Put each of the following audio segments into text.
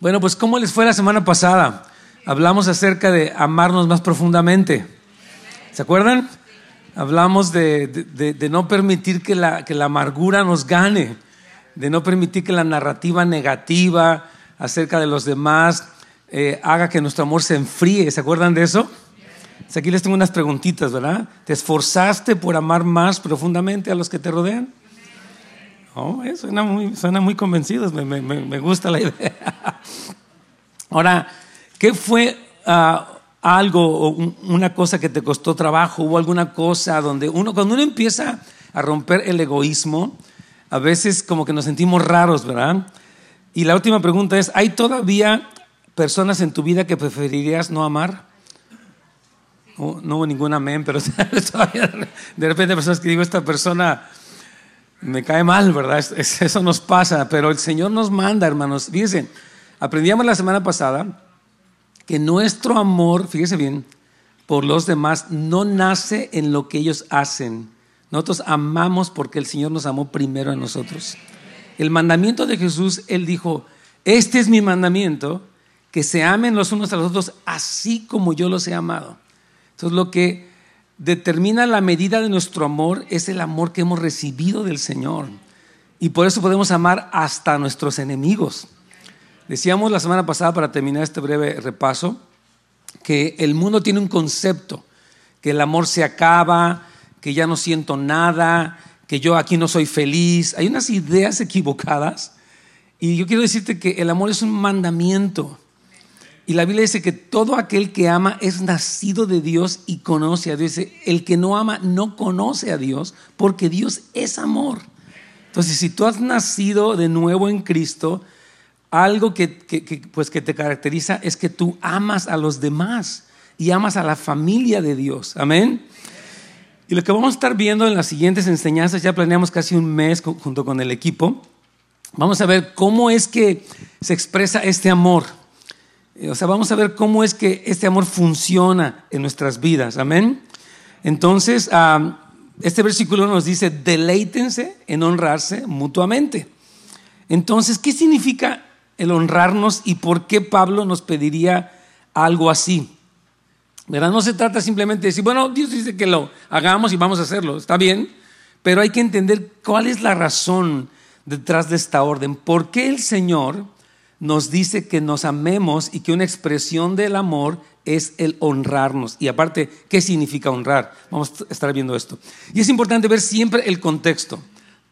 Bueno, pues ¿cómo les fue la semana pasada? Hablamos acerca de amarnos más profundamente. ¿Se acuerdan? Hablamos de, no permitir que la, que la amargura nos gane, de no permitir que la narrativa negativa acerca de los demás eh, haga que nuestro amor se enfríe. ¿Se acuerdan de eso? Aquí les tengo unas preguntitas, ¿verdad? ¿Te esforzaste por amar más profundamente a los que te rodean? Oh, eh, suena, muy, suena muy convencidos, me, me, me, gusta la idea. Ahora, ¿qué fue uh, algo una cosa que te costó trabajo? ¿Hubo alguna cosa donde uno, cuando uno empieza a romper el egoísmo, a veces como que nos sentimos raros, ¿verdad? Y la última pregunta es, ¿hay todavía personas en tu vida que preferirías no amar? no hubo ningún amén, pero de repente personas que digo, esta persona me cae mal, ¿verdad? Eso nos pasa, pero el Señor nos manda, hermanos. Fíjense, aprendíamos la semana pasada que nuestro amor, fíjese bien, por los demás no nace en lo que ellos hacen. Nosotros amamos porque el Señor nos amó primero a nosotros. El mandamiento de Jesús, Él dijo, este es mi mandamiento, que se amen los unos a los otros así como yo los he amado. Entonces lo que determina la medida de nuestro amor es el amor que hemos recibido del Señor. Y por eso podemos amar hasta nuestros enemigos. Decíamos la semana pasada, para terminar este breve repaso, que el mundo tiene un concepto, que el amor se acaba, que ya no siento nada, que yo aquí no soy feliz. Hay unas ideas equivocadas. Y yo quiero decirte que el amor es un mandamiento. Y la Biblia dice que todo aquel que ama es nacido de Dios y conoce a Dios. el que no ama no conoce a Dios porque Dios es amor. Entonces, si tú has nacido de nuevo en Cristo, algo que, pues que te caracteriza es que tú amas a los demás y amas a la familia de Dios. Amén. Y lo que vamos a estar viendo en las siguientes enseñanzas, ya planeamos casi un mes junto con el equipo, vamos a ver cómo es que se expresa este amor. O sea, vamos a ver cómo es que este amor funciona en nuestras vidas. Amén. Entonces, este versículo nos dice, deleítense en honrarse mutuamente. Entonces, ¿qué significa el honrarnos y por qué Pablo nos pediría algo así? ¿Verdad? No se trata simplemente de decir, bueno, Dios dice que lo hagamos y vamos a hacerlo, está bien, pero hay que entender cuál es la razón detrás de esta orden. ¿Por qué el Señor nos dice que nos amemos y que una expresión del amor es el honrarnos. Y aparte, ¿qué significa honrar? Vamos a estar viendo esto. Y es importante ver siempre el contexto.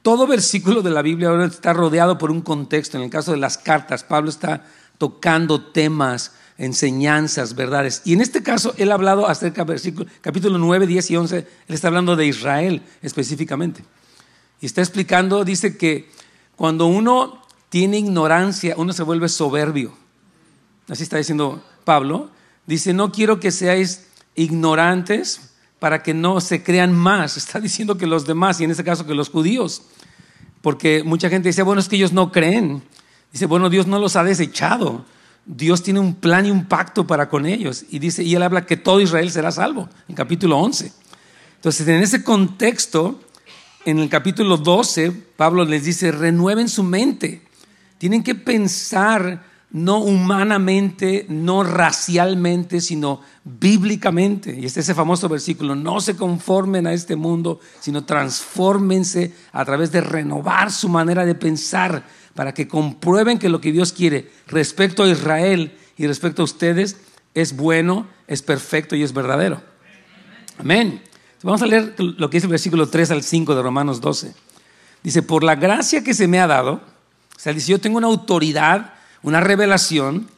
Todo versículo de la Biblia ahora está rodeado por un contexto. En el caso de las cartas, Pablo está tocando temas, enseñanzas, verdades. Y en este caso, él ha hablado acerca del capítulo 9, 10 y 11, él está hablando de Israel específicamente. Y está explicando, dice que cuando uno tiene ignorancia, uno se vuelve soberbio. Así está diciendo Pablo. Dice, no quiero que seáis ignorantes para que no se crean más. Está diciendo que los demás, y en este caso que los judíos, porque mucha gente dice, bueno, es que ellos no creen. Dice, bueno, Dios no los ha desechado. Dios tiene un plan y un pacto para con ellos. Y dice, y él habla que todo Israel será salvo, en capítulo 11. Entonces, en ese contexto, en el capítulo 12, Pablo les dice, renueven su mente tienen que pensar no humanamente, no racialmente, sino bíblicamente. Y este es ese famoso versículo, no se conformen a este mundo, sino transfórmense a través de renovar su manera de pensar para que comprueben que lo que Dios quiere respecto a Israel y respecto a ustedes es bueno, es perfecto y es verdadero. Amén. Vamos a leer lo que dice el versículo 3 al 5 de Romanos 12. Dice, por la gracia que se me ha dado, dice, yo tengo una autoridad, una revelación.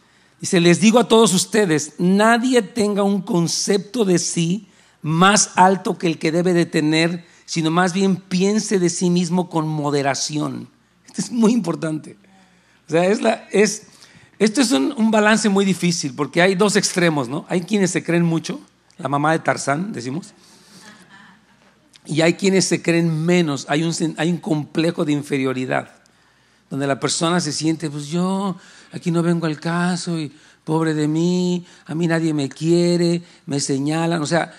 Dice, les digo a todos ustedes, nadie tenga un concepto de sí más alto que el que debe de tener, sino más bien piense de sí mismo con moderación. Esto es muy importante. O sea, es esto es un, balance muy difícil porque hay dos extremos, ¿no? Hay quienes se creen mucho, la mamá de Tarzán, decimos, y hay quienes se creen menos, hay un complejo de inferioridad donde la persona se siente, pues yo aquí no vengo al caso y pobre de mí, a mí nadie me quiere, me señalan, o sea,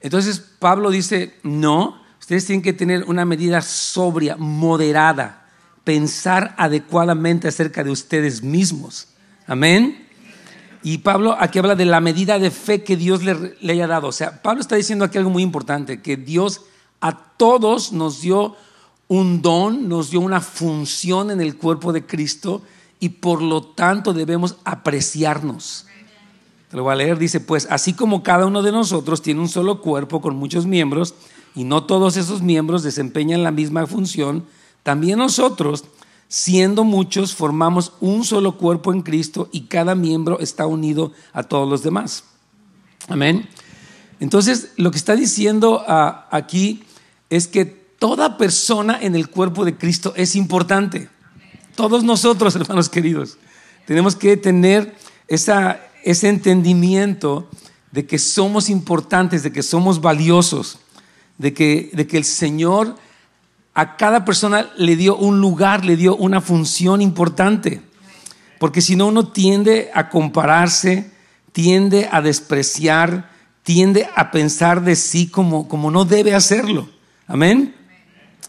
entonces Pablo dice, no, ustedes tienen que tener una medida sobria, moderada, pensar adecuadamente acerca de ustedes mismos. Amén. Y Pablo aquí habla de la medida de fe que Dios le, le, haya dado. O sea, Pablo está diciendo aquí algo muy importante, que Dios a todos nos dio un don, nos dio una función en el cuerpo de Cristo y por lo tanto debemos apreciarnos. Te lo voy a leer, dice, pues así como cada uno de nosotros tiene un solo cuerpo con muchos miembros y no todos esos miembros desempeñan la misma función, también nosotros, siendo muchos, formamos un solo cuerpo en Cristo y cada miembro está unido a todos los demás. Amén. Entonces, lo que está diciendo ah, aquí es que toda persona en el cuerpo de Cristo es importante. Todos nosotros, hermanos queridos, tenemos que tener esa, ese entendimiento de que somos importantes, de que somos valiosos, de que, el Señor a cada persona le dio un lugar, le dio una función importante. Porque si no, uno tiende a compararse, tiende a despreciar, tiende a pensar de sí como no debe hacerlo. Amén.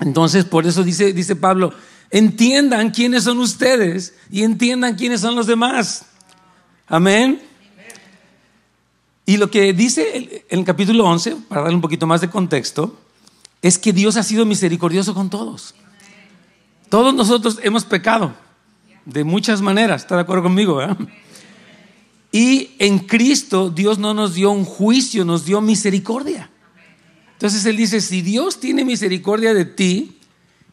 Entonces, por eso dice, dice Pablo, entiendan quiénes son ustedes y entiendan quiénes son los demás. Amén. Y lo que dice en el capítulo 11, para darle un poquito más de contexto, es que Dios ha sido misericordioso con todos. Todos nosotros hemos pecado de muchas maneras, ¿está de acuerdo conmigo? Y en Cristo Dios no nos dio un juicio, nos dio misericordia. Entonces Él dice, si Dios tiene misericordia de ti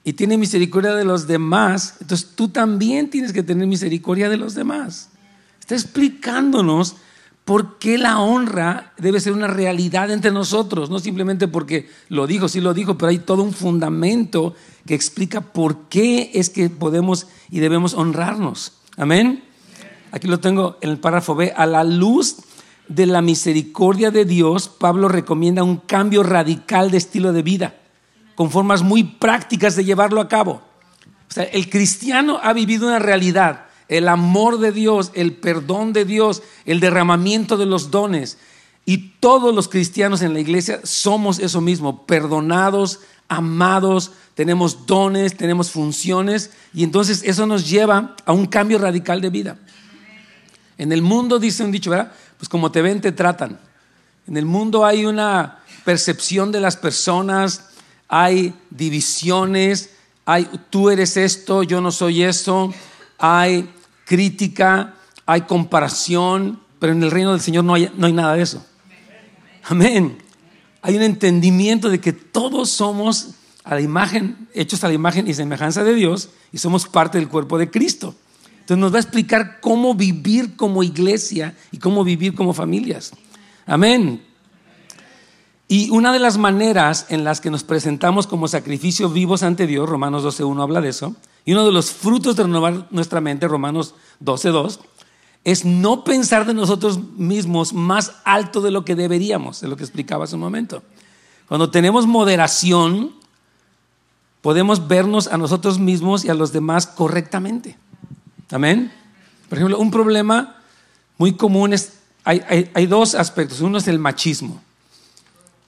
y tiene misericordia de los demás, entonces tú también tienes que tener misericordia de los demás. Está explicándonos por qué la honra debe ser una realidad entre nosotros, no simplemente porque lo dijo, sí lo dijo, pero hay todo un fundamento que explica por qué es que podemos y debemos honrarnos. Amén. Aquí lo tengo en el párrafo B, a la luz de la misericordia de Dios, Pablo recomienda un cambio radical de estilo de vida, con formas muy prácticas de llevarlo a cabo. O sea, el cristiano ha vivido una realidad, el amor de Dios, el perdón de Dios, el derramamiento de los dones. Y todos los cristianos en la iglesia somos eso mismo, perdonados, amados, tenemos dones, tenemos funciones, y entonces eso nos lleva a un cambio radical de vida. En el mundo, dice un dicho, ¿verdad? Pues como te ven, te tratan. En el mundo hay una percepción de las personas, hay divisiones, hay tú eres esto, yo no soy eso, hay crítica, hay comparación, pero en el reino del Señor no hay, no hay nada de eso. Amén. Hay un entendimiento de que todos somos a la imagen, hechos a la imagen y semejanza de Dios y somos parte del cuerpo de Cristo. Entonces nos va a explicar cómo vivir como iglesia y cómo vivir como familias. Amén. Y una de las maneras en las que nos presentamos como sacrificios vivos ante Dios, Romanos 12.1 habla de eso, y uno de los frutos de renovar nuestra mente, Romanos 12.2, es no pensar de nosotros mismos más alto de lo que deberíamos, de lo que explicaba hace un momento. Cuando tenemos moderación, podemos vernos a nosotros mismos y a los demás correctamente. Amén. Por ejemplo, un problema muy común es, hay, dos aspectos. Uno es el machismo,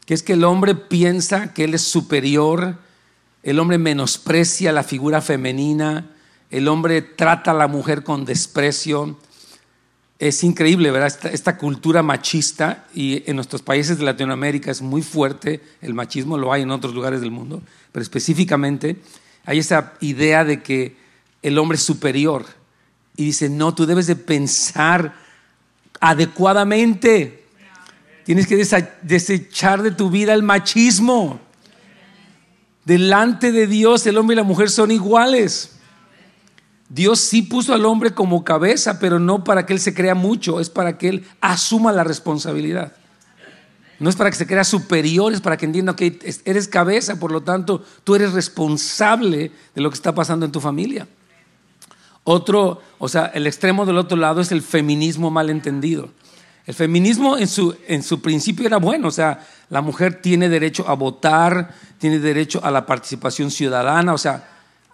que es que el hombre piensa que él es superior, el hombre menosprecia la figura femenina, el hombre trata a la mujer con desprecio. Es increíble, ¿verdad? Esta, esta, cultura machista y en nuestros países de Latinoamérica es muy fuerte, el machismo lo hay en otros lugares del mundo, pero específicamente hay esa idea de que el hombre es superior y dice, no, tú debes de pensar adecuadamente. Tienes que desechar de tu vida el machismo. Delante de Dios el hombre y la mujer son iguales. Dios sí puso al hombre como cabeza, pero no para que él se crea mucho, es para que él asuma la responsabilidad. No es para que se crea superior, es para que entienda que eres cabeza, por lo tanto tú eres responsable de lo que está pasando en tu familia. Otro, o sea, el extremo del otro lado es el feminismo mal entendido. El feminismo en su, en su principio era bueno, o sea, la mujer tiene derecho a votar, tiene derecho a la participación ciudadana, o sea,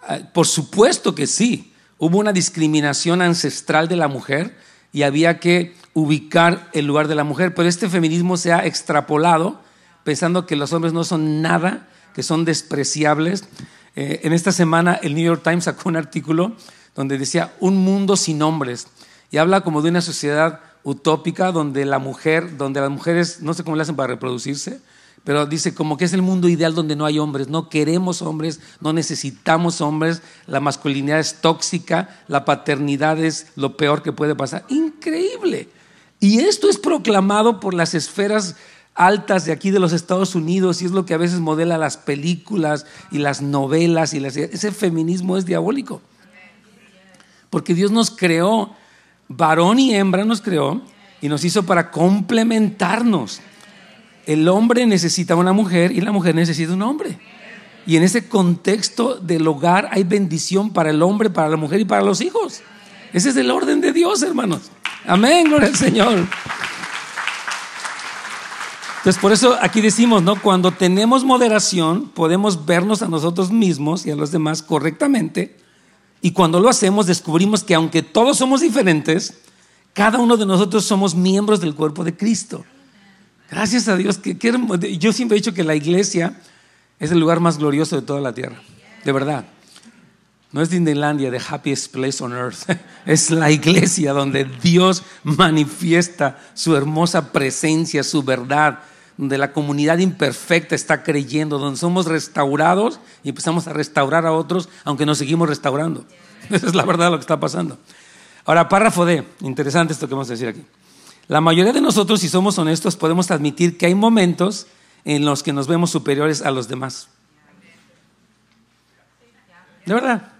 eh, por supuesto que sí, hubo una discriminación ancestral de la mujer y había que ubicar el lugar de la mujer, pero este feminismo se ha extrapolado pensando que los hombres no son nada, que son despreciables. Eh, en esta semana el New York Times sacó un artículo donde decía un mundo sin hombres. y habla como de una sociedad utópica donde la mujer, donde las mujeres, no sé cómo le hacen para reproducirse, pero dice como que es el mundo ideal donde no hay hombres, no queremos hombres, no necesitamos hombres, la masculinidad es tóxica, la paternidad es lo peor que puede pasar. Increíble. Y esto es proclamado por las esferas altas de aquí de los Estados Unidos y es lo que a veces modela las películas y las novelas y ese feminismo es diabólico. Porque Dios nos creó, varón y hembra nos creó y nos hizo para complementarnos el hombre necesita una mujer y la mujer necesita un hombre. Y en ese contexto del hogar hay bendición para el hombre, para la mujer y para los hijos. Ese es el orden de Dios, hermanos. Amén, gloria al Señor. Entonces, por eso aquí decimos, ¿no? Cuando tenemos moderación, podemos vernos a nosotros mismos y a los demás correctamente. Y cuando lo hacemos, descubrimos que aunque todos somos diferentes, cada uno de nosotros somos miembros del cuerpo de Cristo. Gracias a Dios. Que, yo siempre he dicho que la iglesia es el lugar más glorioso de toda la tierra. De verdad. No es Disneylandia, the happiest place on earth. Es la iglesia donde Dios manifiesta su hermosa presencia, su verdad, donde la comunidad imperfecta está creyendo, donde somos restaurados y empezamos a restaurar a otros, aunque nos seguimos restaurando. Esa es la verdad de lo que está pasando. Ahora, párrafo D. Interesante esto que vamos a decir aquí. La mayoría de nosotros, si somos honestos, podemos admitir que hay momentos en los que nos vemos superiores a los demás. De verdad.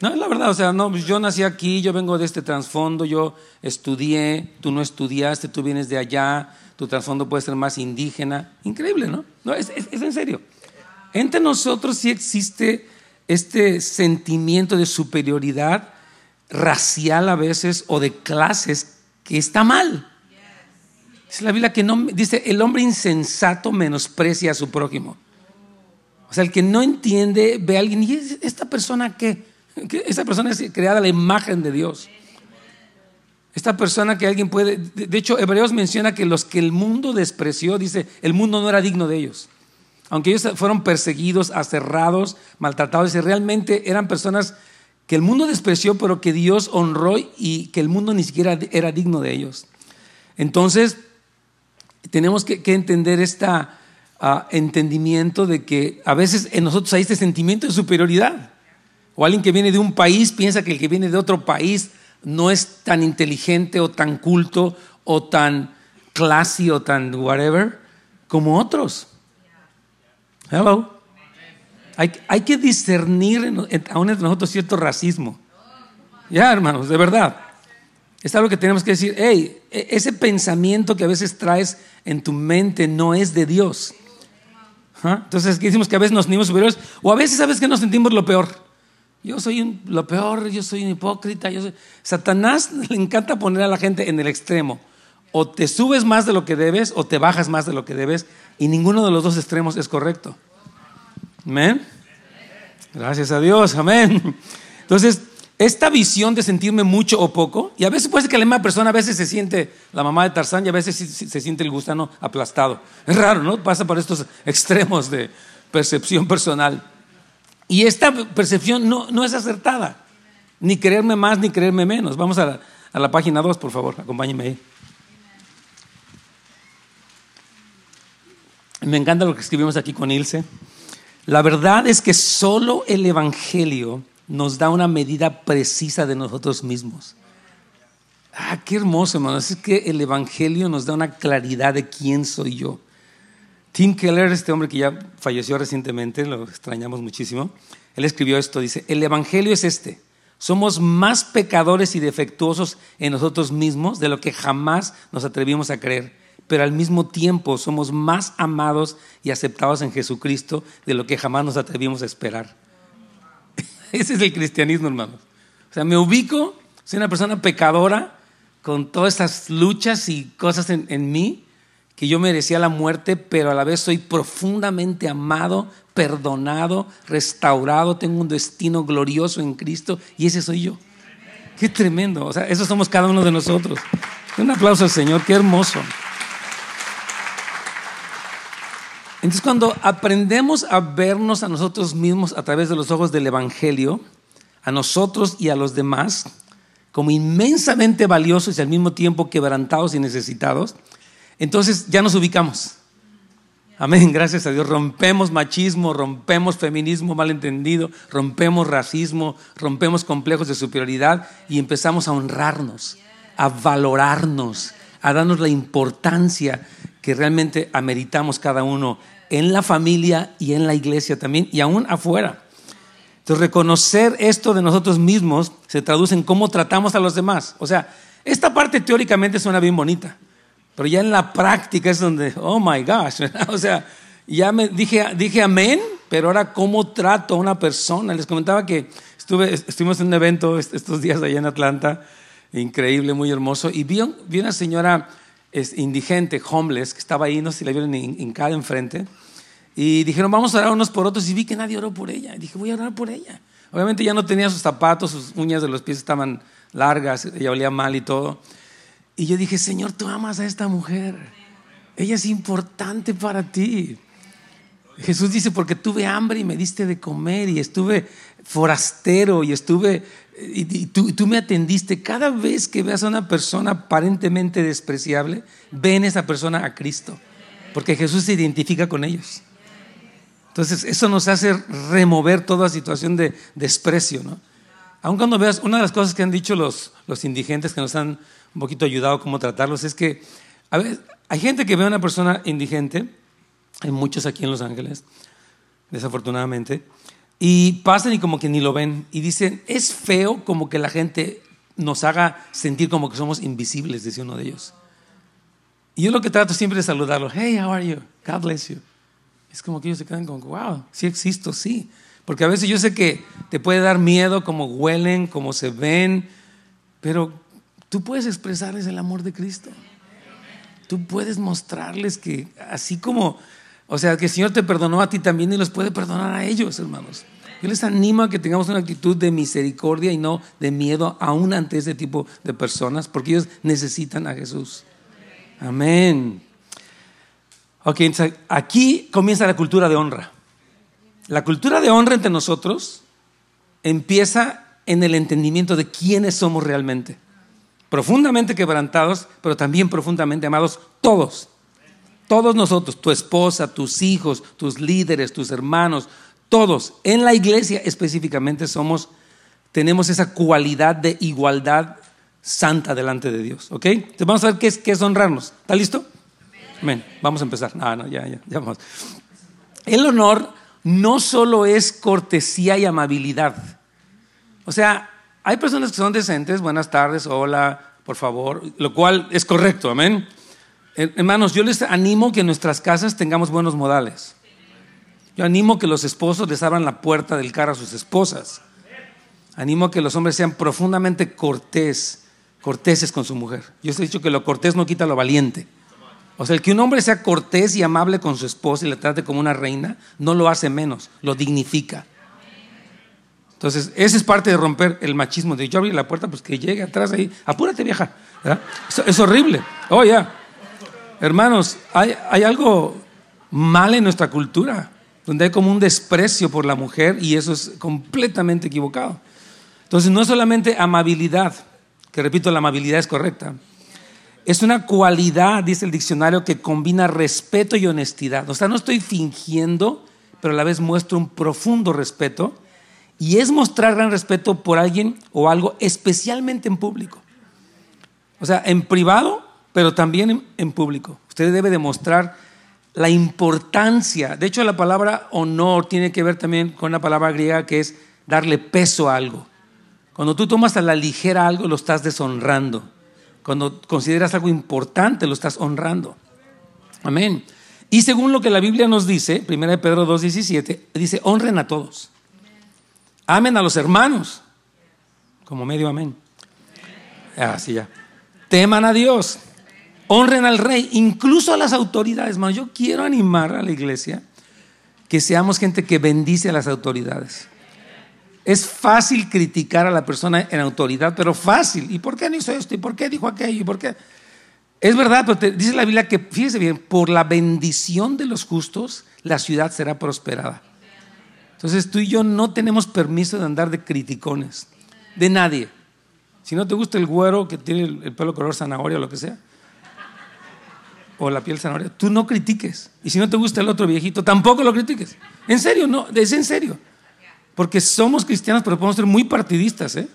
No, es la verdad, o sea, no, pues yo nací aquí, yo vengo de este trasfondo, yo estudié, tú no estudiaste, tú vienes de allá, tu trasfondo puede ser más indígena. Increíble, ¿no? No, es, en serio. Entre nosotros sí existe este sentimiento de superioridad racial a veces o de clases que está mal. Es la Biblia que no dice el hombre insensato menosprecia a su prójimo. O sea, el que no entiende ve a alguien y esta persona qué? Esta persona es creada a la imagen de Dios. Esta persona que alguien puede, de hecho, Hebreos menciona que los que el mundo despreció, dice, el mundo no era digno de ellos. Aunque ellos fueron perseguidos, aserrados, maltratados, y realmente eran personas que el mundo despreció, pero que Dios honró y que el mundo ni siquiera era digno de ellos. Entonces, tenemos que, entender este entendimiento de que a veces en nosotros hay este sentimiento de superioridad. O alguien que viene de un país piensa que el que viene de otro país no es tan inteligente o tan culto o tan classy o tan whatever como otros. Hello. Hay, que discernir aún entre nosotros cierto racismo. Ya, hermanos, de verdad. Es algo que tenemos que decir, hey, e, ese pensamiento que a veces traes en tu mente no es de Dios. ¿Ah? Entonces, ¿qué decimos que a veces nos sentimos superiores? O a veces, ¿sabes que nos sentimos lo peor? Yo soy lo peor, yo soy un hipócrita. Satanás le encanta poner a la gente en el extremo. O te subes más de lo que debes o te bajas más de lo que debes. Y ninguno de los dos extremos es correcto. Amén. Gracias a Dios, amén. Entonces, esta visión de sentirme mucho o poco, y a veces puede ser que la misma persona a veces se siente la mamá de Tarzán y a veces se siente el gusano aplastado. Es raro, ¿no? Pasa por estos extremos de percepción personal. Y esta percepción no, no es acertada, ni creerme más ni creerme menos. Vamos a la, a la página 2, por favor, acompáñenme ahí. Me encanta lo que escribimos aquí con Ilse. La verdad es que solo el Evangelio nos da una medida precisa de nosotros mismos. Ah, qué hermoso, hermano. Es que el Evangelio nos da una claridad de quién soy yo. Tim Keller, este hombre que ya falleció recientemente, lo extrañamos muchísimo, él escribió esto, dice, el Evangelio es este. Somos más pecadores y defectuosos en nosotros mismos de lo que jamás nos atrevimos a creer pero al mismo tiempo somos más amados y aceptados en Jesucristo de lo que jamás nos atrevimos a esperar. Ese es el cristianismo, hermanos. O sea, me ubico, soy una persona pecadora con todas estas luchas y cosas en, en mí, que yo merecía la muerte, pero a la vez soy profundamente amado, perdonado, restaurado, tengo un destino glorioso en Cristo y ese soy yo. Qué tremendo, o sea, eso somos cada uno de nosotros. Un aplauso al Señor, qué hermoso. Entonces cuando aprendemos a vernos a nosotros mismos a través de los ojos del Evangelio, a nosotros y a los demás, como inmensamente valiosos y al mismo tiempo quebrantados y necesitados, entonces ya nos ubicamos. Amén, gracias a Dios. Rompemos machismo, rompemos feminismo malentendido, rompemos racismo, rompemos complejos de superioridad y empezamos a honrarnos, a valorarnos, a darnos la importancia que realmente ameritamos cada uno en la familia y en la iglesia también y aún afuera. Entonces, reconocer esto de nosotros mismos se traduce en cómo tratamos a los demás. O sea, esta parte teóricamente suena bien bonita, pero ya en la práctica es donde, oh my gosh, o sea, ya me dije, dije amén, pero ahora cómo trato a una persona. Les comentaba que estuve, estuvimos en un evento estos días allá en Atlanta, increíble, muy hermoso, y vi, vi una señora indigente, homeless, que estaba ahí, no sé si la vieron hincada enfrente. Y dijeron, vamos a orar unos por otros. Y vi que nadie oró por ella. Y dije, voy a orar por ella. Obviamente ya no tenía sus zapatos, sus uñas de los pies estaban largas, ella olía mal y todo. Y yo dije, Señor, tú amas a esta mujer. Ella es importante para ti. Jesús dice, porque tuve hambre y me diste de comer y estuve forastero y estuve, y, tú, me atendiste. Cada vez que veas a una persona aparentemente despreciable, ven esa persona a Cristo, porque Jesús se identifica con ellos. Entonces, eso nos hace remover toda situación de desprecio, ¿no? Aun cuando veas, una de las cosas que han dicho los, los indigentes que nos han un poquito ayudado cómo tratarlos es que a veces, hay gente que ve a una persona indigente, hay muchos aquí en Los Ángeles, desafortunadamente, y pasan y como que ni lo ven y dicen, es feo como que la gente nos haga sentir como que somos invisibles, dice uno de ellos. Y yo lo que trato siempre es saludarlo, hey, how are you? God bless you. Es como que ellos se quedan como, wow, sí existo, sí. Porque a veces yo sé que te puede dar miedo cómo huelen, cómo se ven, pero tú puedes expresarles el amor de Cristo. Tú puedes mostrarles que así como, o sea, que el Señor te perdonó a ti también y los puede perdonar a ellos, hermanos. Yo les animo a que tengamos una actitud de misericordia y no de miedo aún ante ese tipo de personas, porque ellos necesitan a Jesús. Amén. Ok, aquí comienza la cultura de honra. La cultura de honra entre nosotros empieza en el entendimiento de quiénes somos realmente. Profundamente quebrantados, pero también profundamente amados, todos. Todos nosotros, tu esposa, tus hijos, tus líderes, tus hermanos, todos, en la iglesia específicamente somos, tenemos esa cualidad de igualdad santa delante de Dios. ¿Ok? Entonces vamos a ver qué es, qué es honrarnos. ¿Está listo? Amén. Vamos a empezar. No, no, ya, ya, ya vamos. El honor no solo es cortesía y amabilidad. O sea, hay personas que son decentes, buenas tardes, hola, por favor, lo cual es correcto, amén. Hermanos, yo les animo que en nuestras casas tengamos buenos modales. Yo animo que los esposos les abran la puerta del carro a sus esposas. Animo que los hombres sean profundamente cortés, corteses con su mujer. Yo os he dicho que lo cortés no quita lo valiente. O sea, el que un hombre sea cortés y amable con su esposa y la trate como una reina, no lo hace menos, lo dignifica. Entonces, esa es parte de romper el machismo. De yo abrir la puerta, pues que llegue atrás ahí. Apúrate, vieja. Es, horrible. Oh, ya. Hermanos, hay, hay algo mal en nuestra cultura, donde hay como un desprecio por la mujer y eso es completamente equivocado. Entonces, no es solamente amabilidad, que repito, la amabilidad es correcta, es una cualidad, dice el diccionario, que combina respeto y honestidad. O sea, no estoy fingiendo, pero a la vez muestro un profundo respeto. Y es mostrar gran respeto por alguien o algo, especialmente en público. O sea, en privado, pero también en, público. Usted debe demostrar la importancia. De hecho, la palabra honor tiene que ver también con una palabra griega que es darle peso a algo. Cuando tú tomas a la ligera algo, lo estás deshonrando. Cuando consideras algo importante, lo estás honrando. Amén. Y según lo que la Biblia nos dice, 1 Pedro 2.17, dice, honren a todos. Amen a los hermanos. Como medio amén. Así ya. Teman a Dios. Honren al rey, incluso a las autoridades. yo quiero animar a la iglesia que seamos gente que bendice a las autoridades. Es fácil criticar a la persona en autoridad, pero fácil. ¿Y por qué no hizo esto? ¿Y por qué dijo aquello? ¿Y por qué? Es verdad, pero dice la Biblia que, fíjese bien, por la bendición de los justos, la ciudad será prosperada. Entonces tú y yo no tenemos permiso de andar de criticones, de nadie. Si no te gusta el güero que tiene el pelo color zanahoria o lo que sea, o la piel zanahoria, tú no critiques. Y si no te gusta el otro viejito, tampoco lo critiques. En serio, no, es en serio. Porque somos cristianos, pero podemos ser muy partidistas, ¿eh?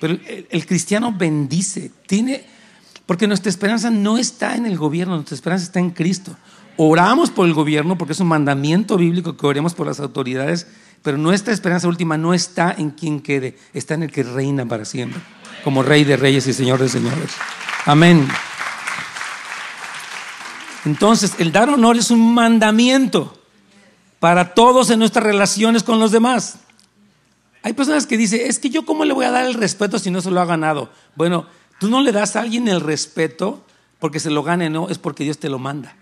Pero el, cristiano bendice, tiene, porque nuestra esperanza no está en el gobierno, nuestra esperanza está en Cristo. Oramos por el gobierno porque es un mandamiento bíblico que oremos por las autoridades, pero nuestra esperanza última no está en quien quede, está en el que reina para siempre, como Rey de Reyes y Señor de Señores. Amén. Entonces, el dar honor es un mandamiento para todos en nuestras relaciones con los demás. Hay personas que dicen, es que yo cómo le voy a dar el respeto si no se lo ha ganado. Bueno, tú no le das a alguien el respeto porque se lo gane, no, es porque Dios te lo manda.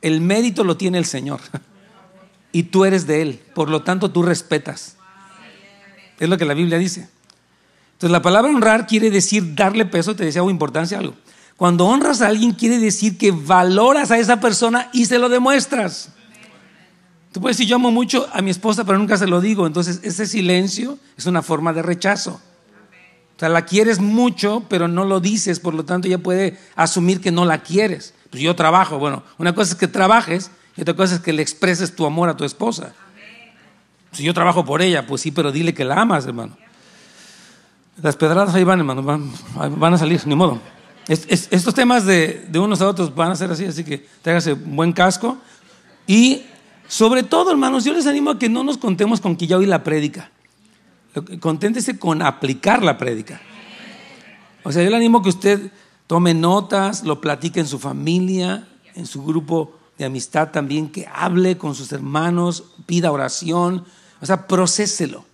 El mérito lo tiene el Señor y tú eres de Él, por lo tanto tú respetas. Es lo que la Biblia dice. Entonces la palabra honrar quiere decir darle peso, te decía o importancia algo. Cuando honras a alguien quiere decir que valoras a esa persona y se lo demuestras. Tú puedes decir, yo amo mucho a mi esposa, pero nunca se lo digo. Entonces, ese silencio es una forma de rechazo. O sea, la quieres mucho, pero no lo dices, por lo tanto ella puede asumir que no la quieres. Pues yo trabajo. Bueno, una cosa es que trabajes y otra cosa es que le expreses tu amor a tu esposa. Si yo trabajo por ella, pues sí, pero dile que la amas, hermano. Las pedradas ahí van, hermano, van a salir, ni modo estos temas de, unos a otros van a ser así, así que tráigase un buen casco. Y sobre todo, hermanos, yo les animo a que no nos contemos con que ya oí la prédica. Conténtese con aplicar la prédica. O sea, yo le animo a que usted tome notas, lo platique en su familia, en su grupo de amistad también, que hable con sus hermanos, pida oración, o sea, procéselo.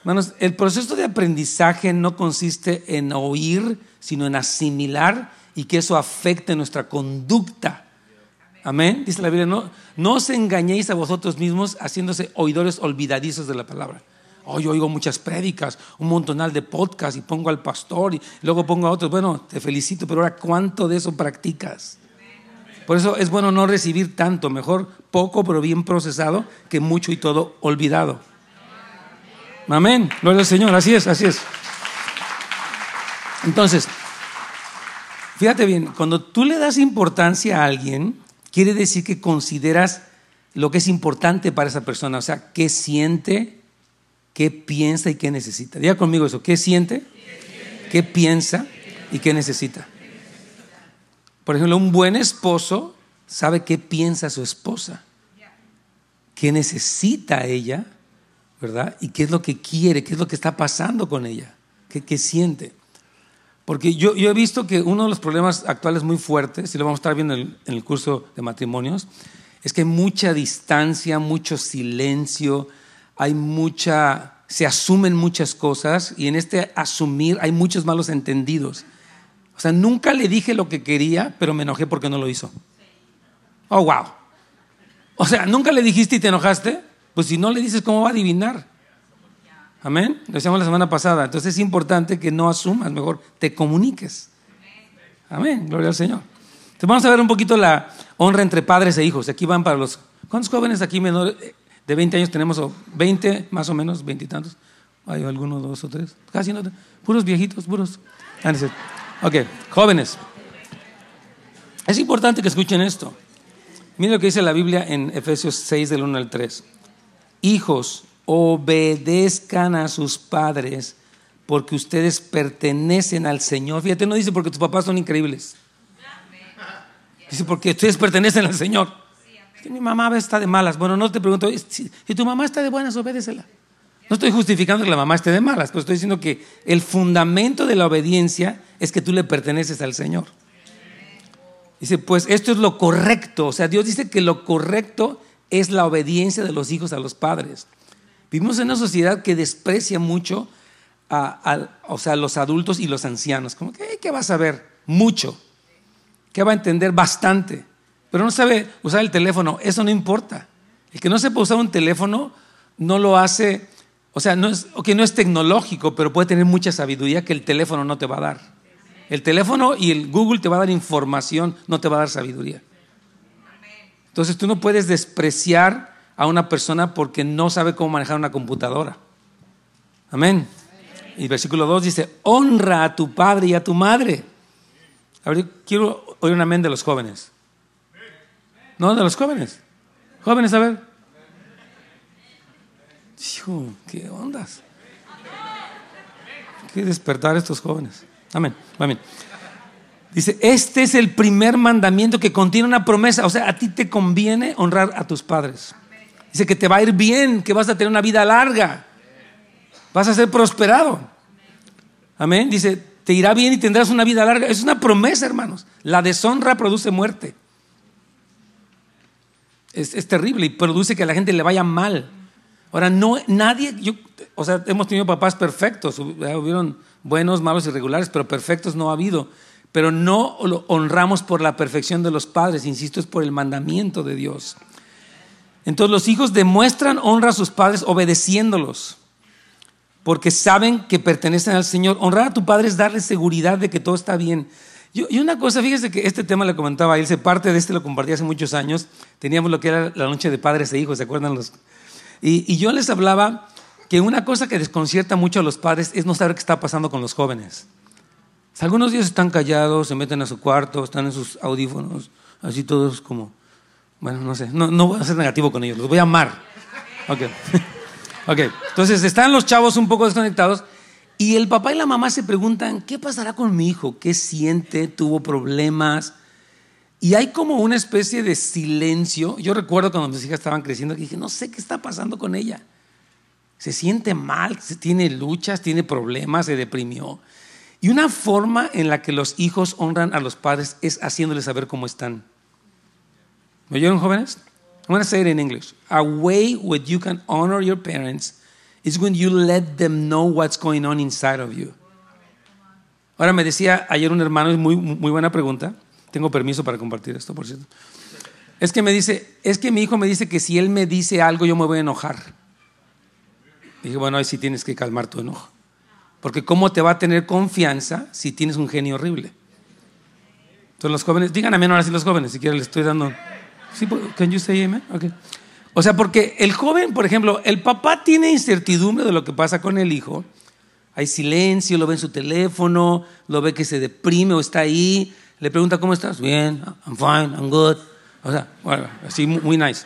Hermanos, el proceso de aprendizaje no consiste en oír sino en asimilar y que eso afecte nuestra conducta. Amén. Dice la Biblia, no, no os engañéis a vosotros mismos haciéndose oidores olvidadizos de la palabra. Hoy oigo muchas prédicas, un montonal de podcasts y pongo al pastor y luego pongo a otros. Bueno, te felicito, pero ahora ¿cuánto de eso practicas? Por eso es bueno no recibir tanto, mejor poco pero bien procesado que mucho y todo olvidado. Amén. Gloria al Señor, así es, así es. Entonces, fíjate bien, cuando tú le das importancia a alguien, quiere decir que consideras lo que es importante para esa persona, o sea, qué siente, qué piensa y qué necesita. Diga conmigo eso, ¿qué siente? ¿Qué piensa y qué necesita? Por ejemplo, un buen esposo sabe qué piensa su esposa, qué necesita ella, ¿verdad? Y qué es lo que quiere, qué es lo que está pasando con ella, qué, qué siente. Porque yo, he visto que uno de los problemas actuales muy fuertes, y lo vamos a estar viendo en el, curso de matrimonios, es que hay mucha distancia, mucho silencio, hay mucha, se asumen muchas cosas y en este asumir hay muchos malos entendidos. O sea, nunca le dije lo que quería, pero me enojé porque no lo hizo. Oh, wow. O sea, nunca le dijiste y te enojaste. Pues si no le dices, ¿cómo va a adivinar? Amén. Lo decíamos la semana pasada. Entonces es importante que no asumas, mejor te comuniques. Amén. Gloria al Señor. Entonces vamos a ver un poquito la honra entre padres e hijos. Aquí van para los... ¿Cuántos jóvenes aquí menores de 20 años tenemos? ¿O 20 más o menos, 20 y tantos? Hay algunos, dos o tres. Casi no. Puros viejitos, puros. Ah, ok, jóvenes. Es importante que escuchen esto. Miren lo que dice la Biblia en Efesios 6 del 1 al 3. Hijos, obedezcan a sus padres porque ustedes pertenecen al Señor. Fíjate, no dice porque tus papás son increíbles. Dice porque ustedes pertenecen al Señor. Mi mamá está de malas. Bueno, no te pregunto, si, tu mamá está de buenas, obedécela. No estoy justificando que la mamá esté de malas, pero estoy diciendo que el fundamento de la obediencia es que tú le perteneces al Señor. Dice, pues esto es lo correcto. O sea, Dios dice que lo correcto es la obediencia de los hijos a los padres. Vivimos en una sociedad que desprecia mucho a, o sea, los adultos y los ancianos. Como que, ¿qué va a saber? Mucho. ¿Qué va a entender? Bastante. Pero no sabe usar el teléfono. Eso no importa. El que no sepa usar un teléfono no lo hace, o sea, no es, no es tecnológico, pero puede tener mucha sabiduría que el teléfono no te va a dar. El teléfono y el Google te va a dar información, no te va a dar sabiduría. Entonces tú no puedes despreciar a una persona porque no sabe cómo manejar una computadora. Amén. Y versículo 2 dice, honra a tu padre y a tu madre. A ver, quiero oír un amén de los jóvenes. No, de los jóvenes. Jóvenes, a ver. Hijo, ¿qué ondas? ¿Qué despertar estos jóvenes? Amén, amén. Dice, este es el primer mandamiento que contiene una promesa. O sea, a ti te conviene honrar a tus padres. Dice que te va a ir bien, que vas a tener una vida larga. Vas a ser prosperado. Amén. Dice, te irá bien y tendrás una vida larga. Es una promesa, hermanos. La deshonra produce muerte. Es, terrible y produce que a la gente le vaya mal. Ahora, no, nadie, yo, o sea, hemos tenido papás perfectos, hubieron buenos, malos, irregulares, pero perfectos no ha habido. Pero no lo honramos por la perfección de los padres, insisto, es por el mandamiento de Dios. Entonces los hijos demuestran honra a sus padres obedeciéndolos, porque saben que pertenecen al Señor. Honrar a tu padre es darle seguridad de que todo está bien. Y una cosa, fíjese que este tema le comentaba él, se parte de este, lo compartí hace muchos años. Teníamos lo que era la noche de padres e hijos, ¿se acuerdan? Los? Y, y yo les hablaba que una cosa que desconcierta mucho a los padres es no saber qué está pasando con los jóvenes. Algunos días están callados, se meten a su cuarto, están en sus audífonos, así todos como bueno, no sé, no, no voy a ser negativo con ellos, los voy a amar. Ok. ok, entonces están los chavos un poco desconectados y el papá y la mamá se preguntan, ¿qué pasará con mi hijo? ¿Qué siente? ¿Tuvo problemas? Y hay como una especie de silencio. Yo recuerdo cuando mis hijas estaban creciendo que dije, no sé qué está pasando con ella. Se siente mal, tiene luchas, tiene problemas, se deprimió. Y una forma en la que los hijos honran a los padres es haciéndoles saber cómo están. ¿Me oyeron jóvenes? I'm going to say it in English. A way where you can honor your parents is when you let them know what's going on inside of you. Ahora me decía ayer un hermano, es muy, muy buena pregunta. Tengo permiso para compartir esto, por cierto. Es que me dice, es que mi hijo me dice que si él me dice algo yo me voy a enojar. Dije, bueno, ahí sí tienes que calmar tu enojo. Porque ¿cómo te va a tener confianza si tienes un genio horrible? Entonces los jóvenes, mí ahora sí los jóvenes, si quieren les estoy dando... Sí, can you say amen? Okay. O sea, porque el joven, por ejemplo, el papá tiene incertidumbre de lo que pasa con el hijo. Hay silencio, lo ve en su teléfono, lo ve que se deprime o está ahí. Le pregunta, ¿cómo estás? Bien, I'm fine, I'm good. O sea, bueno, así muy nice.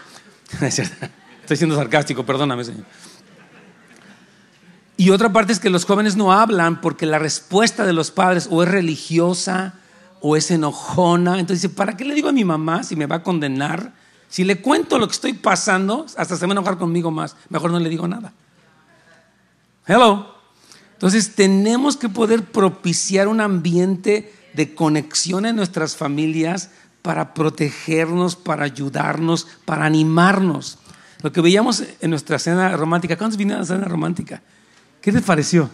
Estoy siendo sarcástico, perdóname, señor. Y otra parte es que los jóvenes no hablan porque la respuesta de los padres o es religiosa o es enojona. Entonces ¿para qué le digo a mi mamá si me va a condenar? Si le cuento lo que estoy pasando, hasta se va a enojar conmigo más. Mejor no le digo nada. Hello. Entonces tenemos que poder propiciar un ambiente de conexión en nuestras familias para protegernos, para ayudarnos, para animarnos. Lo que veíamos en nuestra cena romántica. ¿Cuántos vinieron a la cena romántica? ¿Qué te pareció?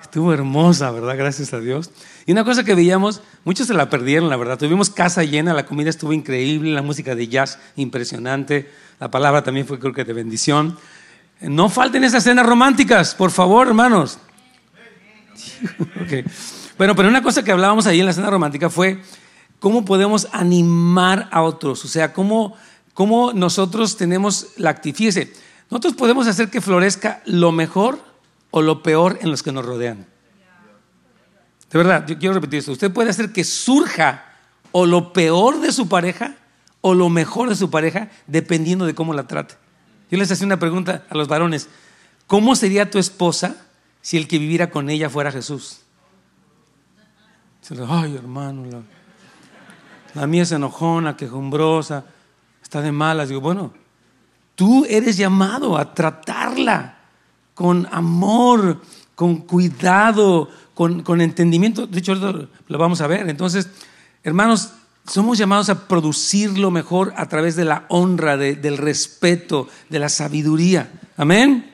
Estuvo hermosa, ¿verdad? Gracias a Dios. Y una cosa que veíamos, muchos se la perdieron, la verdad. Tuvimos casa llena, la comida estuvo increíble, la música de jazz impresionante, la palabra también fue creo que de bendición. No falten esas cenas románticas, por favor, hermanos. okay. Bueno, pero una cosa que hablábamos ahí en la cena romántica fue cómo podemos animar a otros, o sea, cómo, cómo nosotros tenemos la actividad. nosotros podemos hacer que florezca lo mejor o lo peor en los que nos rodean. De verdad, yo quiero repetir esto. Usted puede hacer que surja o lo peor de su pareja o lo mejor de su pareja dependiendo de cómo la trate. Yo les hacía una pregunta a los varones. ¿Cómo sería tu esposa si el que viviera con ella fuera Jesús? Ay, hermano, la, la mía es enojona, quejumbrosa, está de malas. Digo, bueno, tú eres llamado a tratarla con amor, con cuidado, con, entendimiento. De hecho, lo vamos a ver. Entonces, hermanos, somos llamados a producir lo mejor a través de la honra, del respeto, de la sabiduría. Amén.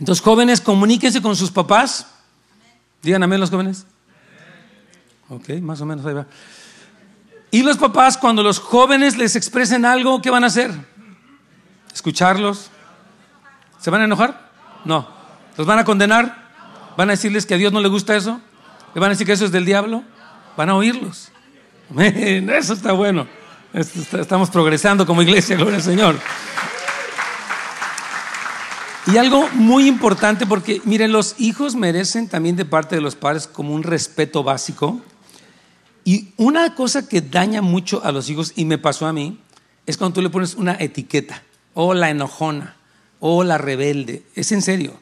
Entonces, jóvenes, comuníquense con sus papás. Digan amén los jóvenes. Ok, más o menos ahí va. Y los papás, cuando los jóvenes les expresen algo, ¿qué van a hacer? Escucharlos. ¿Se van a enojar? No. ¿Los van a condenar? ¿Van a decirles que a Dios no le gusta eso? ¿Le van a decir que eso es del diablo? Van a oírlos. Eso está bueno. Estamos progresando como iglesia, gloria al Señor. Y algo muy importante, porque miren, los hijos merecen también de parte de los padres como un respeto básico. Y una cosa que daña mucho a los hijos, y me pasó a mí, es cuando tú le pones una etiqueta, o la enojona, o la rebelde, es en serio,